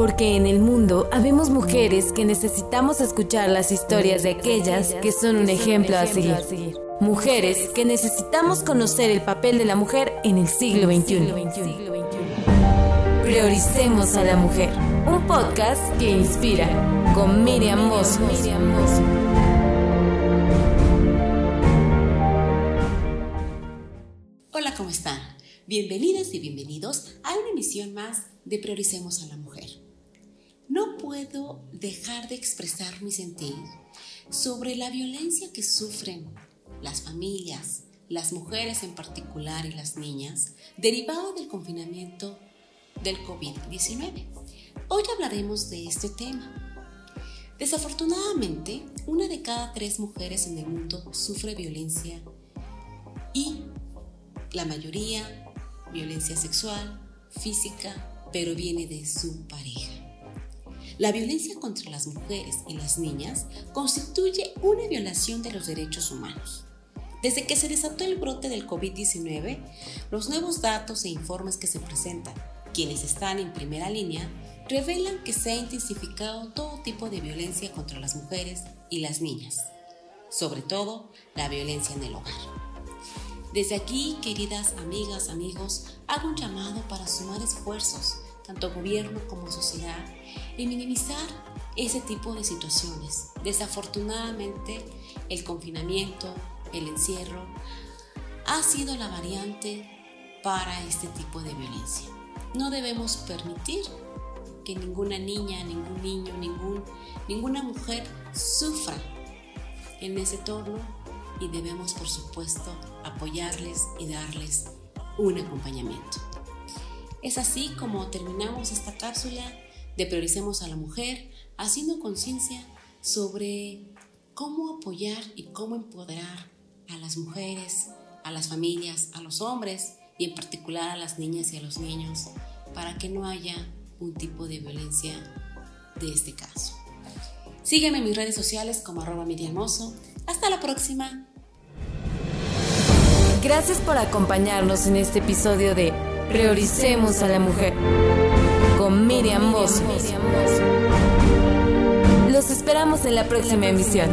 Porque en el mundo habemos mujeres que necesitamos escuchar las historias de aquellas que son un ejemplo a seguir. Mujeres que necesitamos conocer el papel de la mujer en el siglo XXI. Prioricemos a la mujer. Un podcast que inspira con Miriam Moss. Hola, ¿cómo están? Bienvenidas y bienvenidos a una emisión más de Prioricemos a la Mujer. No puedo dejar de expresar mi sentir sobre la violencia que sufren las familias, las mujeres en particular y las niñas, derivado del confinamiento del COVID-19. Hoy hablaremos de este tema. Desafortunadamente, una de cada tres mujeres en el mundo sufre violencia y la mayoría violencia sexual, física, pero viene de su pareja. La violencia contra las mujeres y las niñas constituye una violación de los derechos humanos. Desde que se desató el brote del COVID-19, los nuevos datos e informes que se presentan, quienes están en primera línea, revelan que se ha intensificado todo tipo de violencia contra las mujeres y las niñas, sobre todo la violencia en el hogar. Desde aquí, queridas amigas, amigos, hago un llamado para sumar esfuerzos, tanto gobierno como sociedad, y minimizar ese tipo de situaciones. Desafortunadamente, el confinamiento, el encierro, ha sido la variante para este tipo de violencia. No debemos permitir que ninguna niña, ningún niño, ningún, ninguna mujer sufra en ese entorno y debemos, por supuesto, apoyarles y darles un acompañamiento. Es así como terminamos esta cápsula de Prioricemos a la Mujer, haciendo conciencia sobre cómo apoyar y cómo empoderar a las mujeres, a las familias, a los hombres y en particular a las niñas y a los niños para que no haya un tipo de violencia de este caso. Sígueme en mis redes sociales como miriamoso. Hasta la próxima. Gracias por acompañarnos en este episodio de Prioricemos a la Mujer con Miriam Moss. Los esperamos en la próxima emisión.